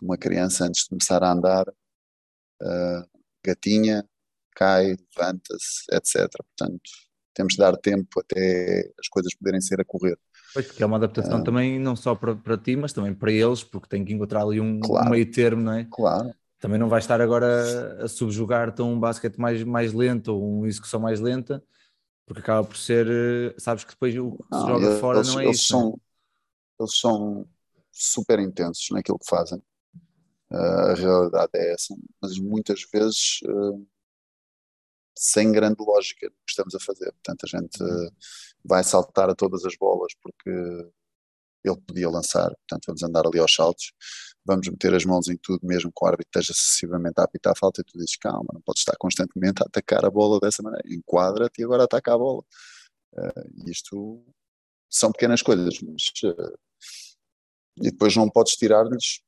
[SPEAKER 2] uma criança antes de começar a andar, uh, gatinha, cai, levanta-se, etc. Portanto, temos de dar tempo até as coisas poderem ser a correr.
[SPEAKER 1] Pois, porque é uma adaptação uh, também não só para, para ti, mas também para eles, porque tem que encontrar ali um, claro, meio termo, não é?
[SPEAKER 2] Claro.
[SPEAKER 1] Também não vai estar agora a subjugar-te um basquete mais, mais lento ou uma execução mais lenta, porque acaba por ser, eh, sabes que depois o que se joga eles, fora não é
[SPEAKER 2] eles
[SPEAKER 1] isso.
[SPEAKER 2] São, é? Eles são super intensos naquilo que fazem. Uh, a realidade é essa, mas muitas vezes uh, sem grande lógica do que estamos a fazer. Portanto, a gente uh, vai saltar a todas as bolas porque ele podia lançar, portanto, vamos andar ali aos saltos, vamos meter as mãos em tudo, mesmo que o árbitro esteja excessivamente a apitar a falta, e tu dizes, calma, não podes estar constantemente a atacar a bola dessa maneira, enquadra-te e agora ataca a bola. Uh, isto são pequenas coisas, mas. Uh, e depois não podes tirar-lhes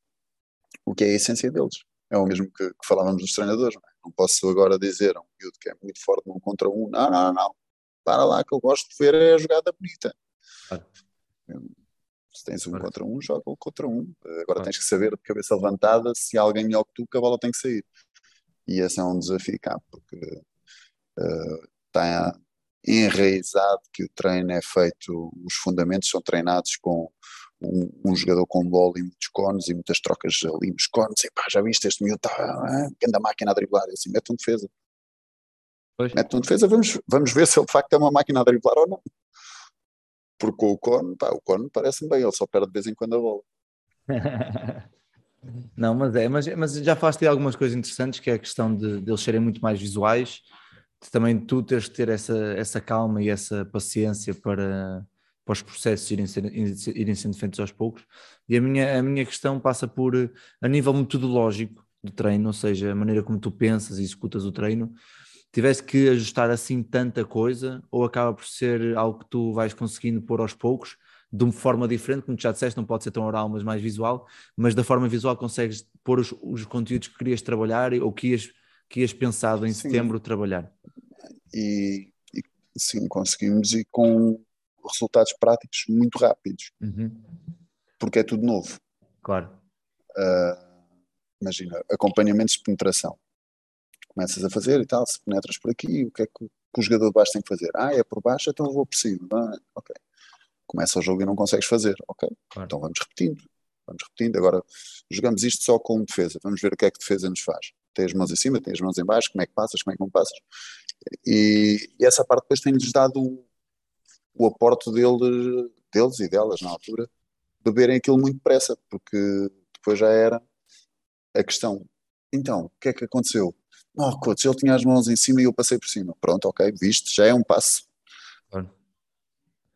[SPEAKER 2] o que é a essência deles. É o mesmo que, que falávamos dos treinadores. Não, posso agora dizer a um miúdo que é muito forte num contra um, não, não, não, para lá que eu gosto de ver é a jogada bonita. Ah. Se tens um ah. contra um, joga um contra um. Agora ah. tens que saber de cabeça levantada se alguém melhor que tu, que a bola tem que sair. E esse é um desafio cá, porque uh, está enraizado que o treino é feito, os fundamentos são treinados com um, um, jogador com bola e muitos cones e muitas trocas ali nos cones, e pá, já viste este miúdo, tá, ah, anda máquina a driblar, e assim, mete um defesa. Pois. Mete um defesa, vamos, vamos ver se ele de facto é uma máquina a driblar ou não. Porque o cone, pá, o cone parece-me bem, ele só perde de vez em quando a bola.
[SPEAKER 1] não, mas é, mas, mas já falaste de algumas coisas interessantes, que é a questão de, de eles serem muito mais visuais, de também tu teres de ter essa, essa calma e essa paciência para para os processos irem, ser, irem sendo feitos aos poucos. E a minha, a minha questão passa por, a nível metodológico do treino, ou seja, a maneira como tu pensas e executas o treino, tivesse que ajustar assim tanta coisa, ou acaba por ser algo que tu vais conseguindo pôr aos poucos, de uma forma diferente, como tu já disseste, não pode ser tão oral, mas mais visual, mas da forma visual consegues pôr os, os conteúdos que querias trabalhar ou que ias, que ias pensado em sim. setembro trabalhar.
[SPEAKER 2] E, e sim, conseguimos e com resultados práticos muito rápidos, uhum. porque é tudo novo.
[SPEAKER 1] Claro.
[SPEAKER 2] Uh, imagina, acompanhamentos de penetração. Começas a fazer e tal, se penetras por aqui, o que é que, que o jogador de baixo tem que fazer? Ah, é por baixo, então vou por cima. Ah, ok. Começa o jogo e não consegues fazer. Ok. Claro. Então vamos repetindo. Vamos repetindo. Agora jogamos isto só com defesa. Vamos ver o que é que defesa nos faz. Tem as mãos em cima, tem as mãos em baixo, como é que passas, como é que não passas. E, e essa parte depois tem-lhes dado o aporte dele, deles e delas na altura, beberem aquilo muito depressa, porque depois já era a questão. Então, o que é que aconteceu? Oh, coach, ele tinha as mãos em cima e eu passei por cima. Pronto, ok, viste, já é um passo. Claro.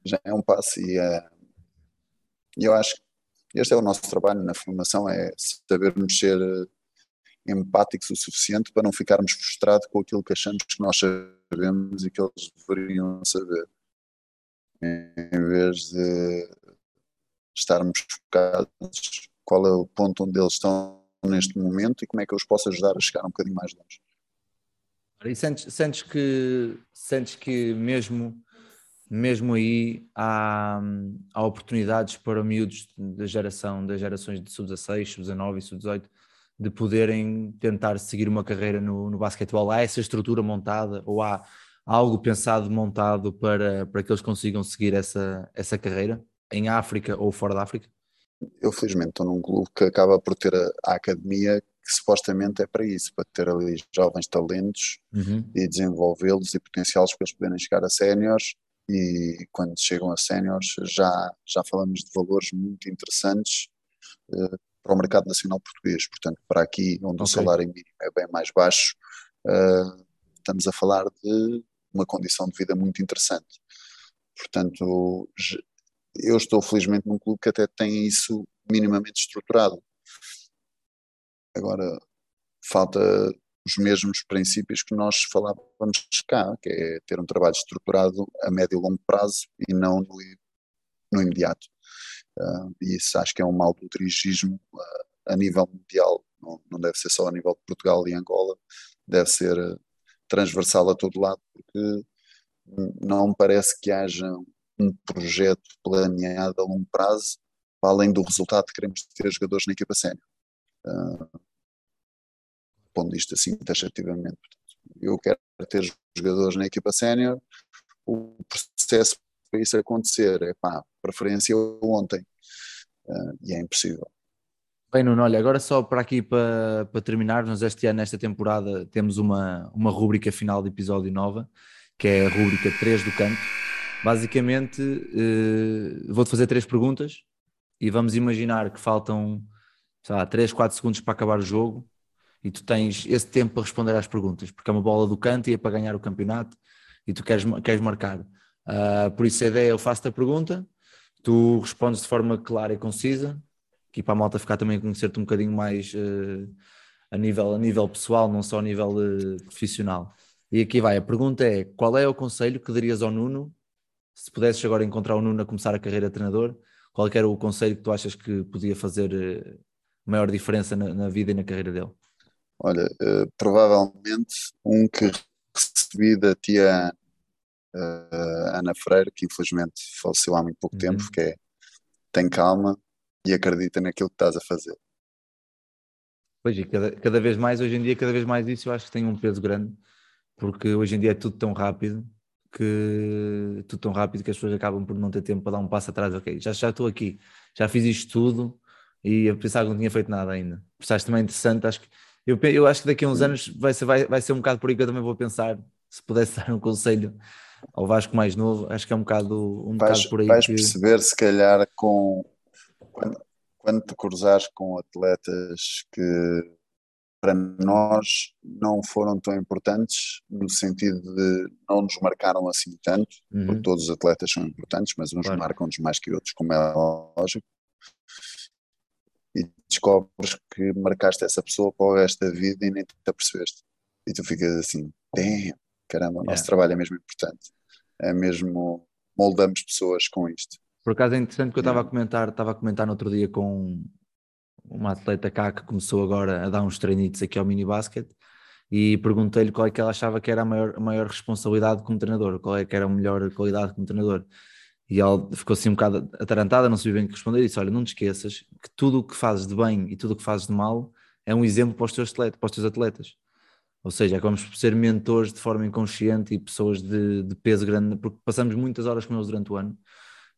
[SPEAKER 2] Já é um passo e uh, eu acho que este é o nosso trabalho na formação, é sabermos ser empáticos o suficiente para não ficarmos frustrados com aquilo que achamos que nós sabemos e que eles deveriam saber, em vez de estarmos focados qual é o ponto onde eles estão neste momento e como é que eu os posso ajudar a chegar um bocadinho mais longe.
[SPEAKER 1] E sentes, sentes que sentes que mesmo mesmo aí há, há oportunidades para miúdos da geração, das gerações de sub-16, sub-19 e sub-18 de poderem tentar seguir uma carreira no, no basquetebol? Há essa estrutura montada ou há algo pensado, montado para, para que eles consigam seguir essa, essa carreira em África ou fora da África?
[SPEAKER 2] Eu felizmente estou num clube que acaba por ter a, a academia que supostamente é para isso, para ter ali jovens talentos uhum. e desenvolvê-los e potenciá-los para eles poderem chegar a séniores e quando chegam a séniores já, já falamos de valores muito interessantes uh, para o mercado nacional português. Portanto, para aqui, onde okay. o salário mínimo é bem mais baixo, uh, estamos a falar de uma condição de vida muito interessante. Portanto, eu estou felizmente num clube que até tem isso minimamente estruturado. Agora, falta os mesmos princípios que nós falávamos cá, que é ter um trabalho estruturado a médio e longo prazo e não no, no imediato. Uh, isso acho que é um mal do dirigismo uh, a nível mundial, não, não, deve ser só a nível de Portugal e Angola, deve ser transversal a todo lado, porque não me parece que haja um projeto planeado a longo prazo, para além do resultado que queremos ter jogadores na equipa sénior. Uh, pondo isto assim taxativamente. Eu quero ter jogadores na equipa sénior, o processo para isso acontecer é pá, preferência ontem, uh, e é impossível.
[SPEAKER 1] Bem, Nuno, olha, agora só para aqui para, para terminarmos, este ano, nesta temporada, temos uma, uma rúbrica final de episódio nova, que é a rúbrica 3 do canto. Basicamente, uh, vou-te fazer três perguntas e vamos imaginar que faltam, sei lá, 3, 4 segundos para acabar o jogo e tu tens esse tempo para responder às perguntas, porque é uma bola do canto e é para ganhar o campeonato e tu queres, queres marcar. Uh, por isso a ideia é eu faço-te a pergunta, tu respondes de forma clara e concisa, que para a malta ficar também a conhecer-te um bocadinho mais uh, a, nível, a nível pessoal, não só a nível uh, profissional. E aqui vai, a pergunta é, qual é o conselho que darias ao Nuno, se pudesses agora encontrar o Nuno a começar a carreira de treinador, qual era o conselho que tu achas que podia fazer maior diferença na, na vida e na carreira dele?
[SPEAKER 2] Olha, uh, provavelmente um que recebi da tia uh, Ana Freire, que infelizmente faleceu há muito pouco uhum. tempo, que é tem calma e acredita naquilo que estás a fazer.
[SPEAKER 1] Pois, e cada, cada vez mais, hoje em dia, cada vez mais isso eu acho que tem um peso grande, porque hoje em dia é tudo tão rápido que tudo tão rápido que as pessoas acabam por não ter tempo para dar um passo atrás, ok, já, já estou aqui, já fiz isto tudo e a pensar que não tinha feito nada ainda. Acho também interessante, acho que eu, eu acho que daqui a uns anos vai ser, vai, vai ser um bocado por aí que eu também vou pensar se pudesse dar um conselho ao Vasco mais novo, acho que é um bocado, um
[SPEAKER 2] vais,
[SPEAKER 1] bocado por aí.
[SPEAKER 2] Vais
[SPEAKER 1] que...
[SPEAKER 2] perceber, se calhar, com quando, quando te cruzares com atletas que para nós não foram tão importantes, no sentido de não nos marcaram assim tanto, uhum. porque todos os atletas são importantes, mas uns claro. marcam-nos mais que outros, como é lógico e descobres que marcaste essa pessoa para o resto da vida e nem te apercebeste. E tu ficas assim, damn, caramba, o nosso yeah. trabalho é mesmo importante. É mesmo, moldamos pessoas com isto.
[SPEAKER 1] Por acaso é interessante que eu estava a comentar, estava a comentar no outro dia com uma atleta cá que começou agora a dar uns treinitos aqui ao mini basket e perguntei-lhe qual é que ela achava que era a maior, a maior responsabilidade como treinador, qual é que era a melhor qualidade como treinador. E ela ficou assim um bocado atarantada, não sabia bem o que responder, e disse: Olha, não te esqueças que tudo o que fazes de bem e tudo o que fazes de mal é um exemplo para os teus atletas. Para os teus atletas. Ou seja, acabamos por ser mentores de forma inconsciente e pessoas de, de peso grande, porque passamos muitas horas com eles durante o ano.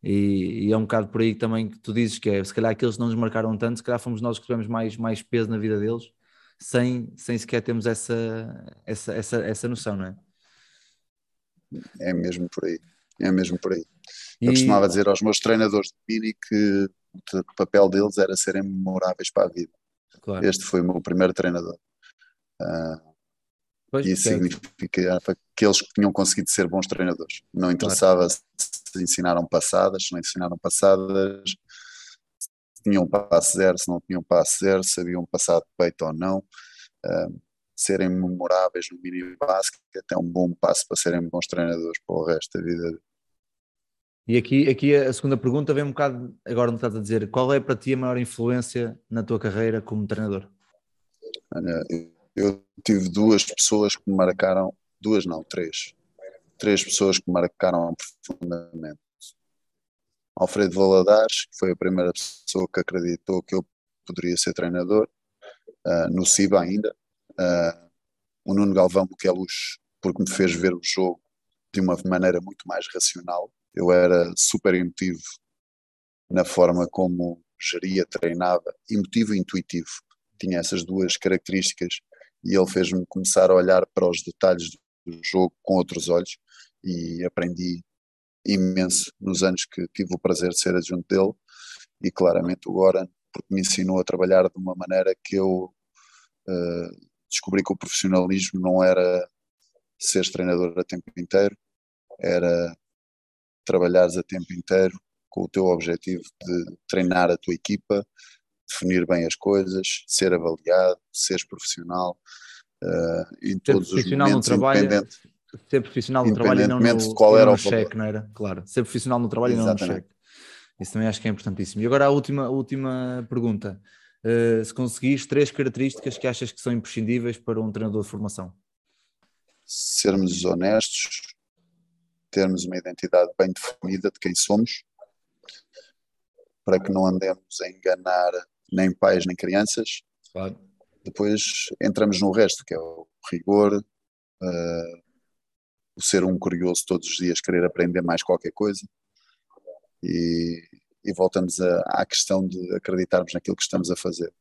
[SPEAKER 1] E, e, é um bocado por aí também que tu dizes que é, se calhar aqueles que não nos marcaram tanto, se calhar fomos nós que tivemos mais, mais peso na vida deles, sem, sem sequer termos essa, essa, essa, essa noção, não é?
[SPEAKER 2] É mesmo por aí, é mesmo por aí. Eu costumava dizer aos meus treinadores de mini que o papel deles era serem memoráveis para a vida. Claro. Este foi o meu primeiro treinador. Uh, pois, isso significa que eles tinham conseguido ser bons treinadores. Não interessava claro. Se ensinaram passadas, se não ensinaram passadas, se tinham passe zero, se não tinham passe zero, se haviam passado peito ou não. Uh, serem memoráveis no mini basquete é um bom passo para serem bons treinadores para o resto da vida.
[SPEAKER 1] E aqui, aqui a segunda pergunta vem um bocado, agora me estás a dizer, qual é para ti a maior influência na tua carreira como treinador?
[SPEAKER 2] Olha, eu tive duas pessoas que me marcaram, duas não, três, três pessoas que marcaram profundamente. Alfredo Valadares, que foi a primeira pessoa que acreditou que eu poderia ser treinador, uh, no CIBA ainda. Uh, o Nuno Galvão, que é porque me fez ver o jogo de uma maneira muito mais racional. Eu era super emotivo na forma como geria, treinava, emotivo e intuitivo. Tinha essas duas características e ele fez-me começar a olhar para os detalhes do jogo com outros olhos e aprendi imenso nos anos que tive o prazer de ser adjunto dele. E claramente o Goran porque me ensinou a trabalhar de uma maneira que eu uh, descobri que o profissionalismo não era ser treinador a tempo inteiro, era trabalhares a tempo inteiro com o teu objetivo de treinar a tua equipa, definir bem as coisas, ser avaliado, seres profissional uh, em todos os momentos, no trabalho,
[SPEAKER 1] ser profissional no trabalho e não no, qual era o cheque, não era? Claro, ser profissional no trabalho Exatamente. e não no cheque. Isso também acho que é importantíssimo. E agora a última, a última pergunta. Uh, se conseguires três características que achas que são imprescindíveis para um treinador de formação?
[SPEAKER 2] Sermos honestos, termos uma identidade bem definida de quem somos, para que não andemos a enganar nem pais nem crianças. Claro. Depois entramos no resto, que é o rigor, uh, o ser um curioso todos os dias, querer aprender mais qualquer coisa. E, e voltamos a, à questão de acreditarmos naquilo que estamos a fazer.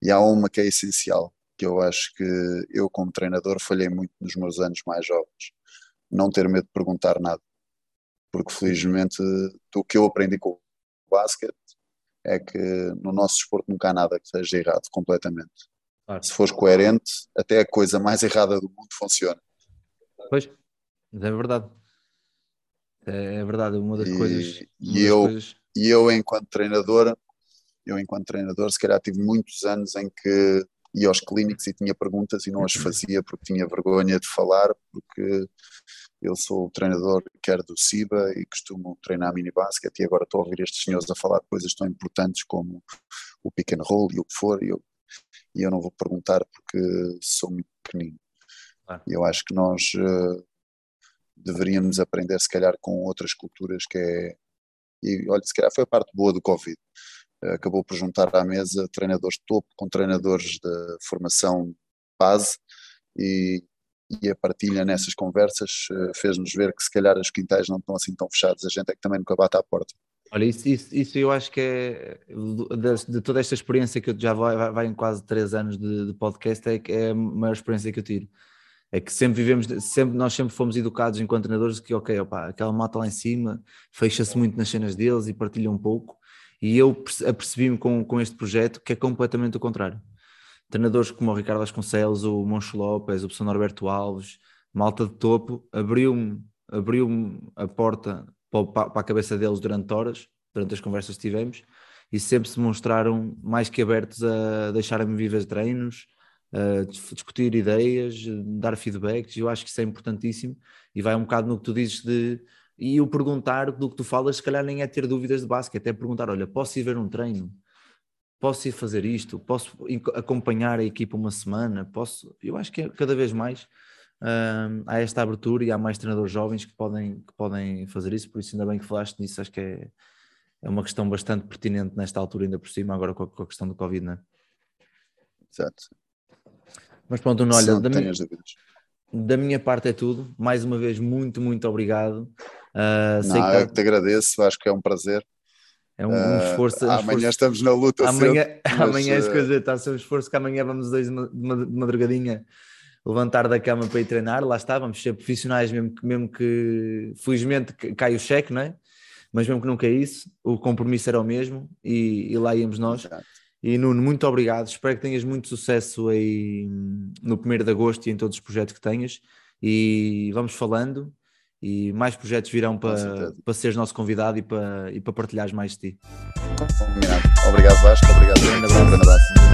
[SPEAKER 2] E há uma que é essencial, que eu acho que eu, como treinador, falhei muito nos meus anos mais jovens. Não ter medo de perguntar nada. Porque, felizmente, do que eu aprendi com o basquete é que no nosso desporto nunca há nada que seja errado completamente. Claro. Se fores coerente, até a coisa mais errada do mundo funciona.
[SPEAKER 1] Pois, é verdade. É, é verdade, uma das e, coisas.
[SPEAKER 2] Uma e, eu, coisas... e eu, enquanto treinador, eu, enquanto treinador, se calhar tive muitos anos em que ia aos clínicos e tinha perguntas e não as fazia porque tinha vergonha de falar, porque eu sou o treinador quer do CIBA e costumo treinar mini basket e agora estou a ouvir estes senhores a falar de coisas tão importantes como o pick and roll e o que for e eu, e eu não vou perguntar porque sou muito pequenino. Ah. Eu acho que nós uh, deveríamos aprender, se calhar, com outras culturas, que é. E olha, se calhar foi a parte boa do Covid. Uh, acabou por juntar à mesa treinadores de topo com treinadores de formação base e, e a partilha nessas conversas uh, fez-nos ver que, se calhar, os quintais não estão assim tão fechados, a gente é que também nunca bate à porta.
[SPEAKER 1] Olha, isso, isso, isso, eu acho que é de, de, toda esta experiência que eu já vai, vai em quase três anos de, de podcast, é, é a maior experiência que eu tiro é que sempre vivemos, sempre, nós sempre fomos educados enquanto treinadores que, ok, opa, aquela mata lá em cima fecha-se muito nas cenas deles e partilha um pouco. E eu apercebi-me com, com este projeto que é completamente o contrário. Treinadores como o Ricardo Vasconcelos, o Moncho Lopes, o professor Norberto Alves, malta de topo, abriu-me abriu a porta para, para a cabeça deles durante horas, durante as conversas que tivemos, e sempre se mostraram mais que abertos a deixarem-me viver treinos, uh, discutir ideias, dar feedbacks, eu acho que isso é importantíssimo e vai um bocado no que tu dizes de e o perguntar do que tu falas, se calhar nem é ter dúvidas de basquete, é perguntar: olha, posso ir ver um treino? Posso ir fazer isto? Posso acompanhar a equipa uma semana? Posso? Eu acho que é cada vez mais uh, há esta abertura e há mais treinadores jovens que podem, que podem fazer isso, por isso ainda bem que falaste nisso, acho que é, é uma questão bastante pertinente nesta altura, ainda por cima, agora com a, com a questão do Covid, não é?
[SPEAKER 2] Exato.
[SPEAKER 1] Mas pronto, não, olha, da minha, da minha parte é tudo. Mais uma vez, muito, muito obrigado.
[SPEAKER 2] Uh, não, que... eu que te agradeço, acho que é um prazer.
[SPEAKER 1] É um, um esforço. Um
[SPEAKER 2] amanhã esforço... estamos na luta.
[SPEAKER 1] Amanhã,
[SPEAKER 2] cedo,
[SPEAKER 1] mas... amanhã é isso que está a ser um esforço que amanhã vamos dois de madrugadinha levantar da cama para ir treinar. Lá está, vamos ser profissionais, mesmo que, mesmo que felizmente cai o cheque, não é? Mas mesmo que não caia isso, o compromisso era o mesmo e, e lá íamos nós. Exato. E Nuno, muito obrigado. Espero que tenhas muito sucesso aí no 1 de agosto e em todos os projetos que tenhas. E vamos falando. E mais projetos virão para, para seres nosso convidado e para, e para partilhares mais de ti.
[SPEAKER 2] Obrigado, Vasco. Obrigado. Um grande abraço. Um grande abraço.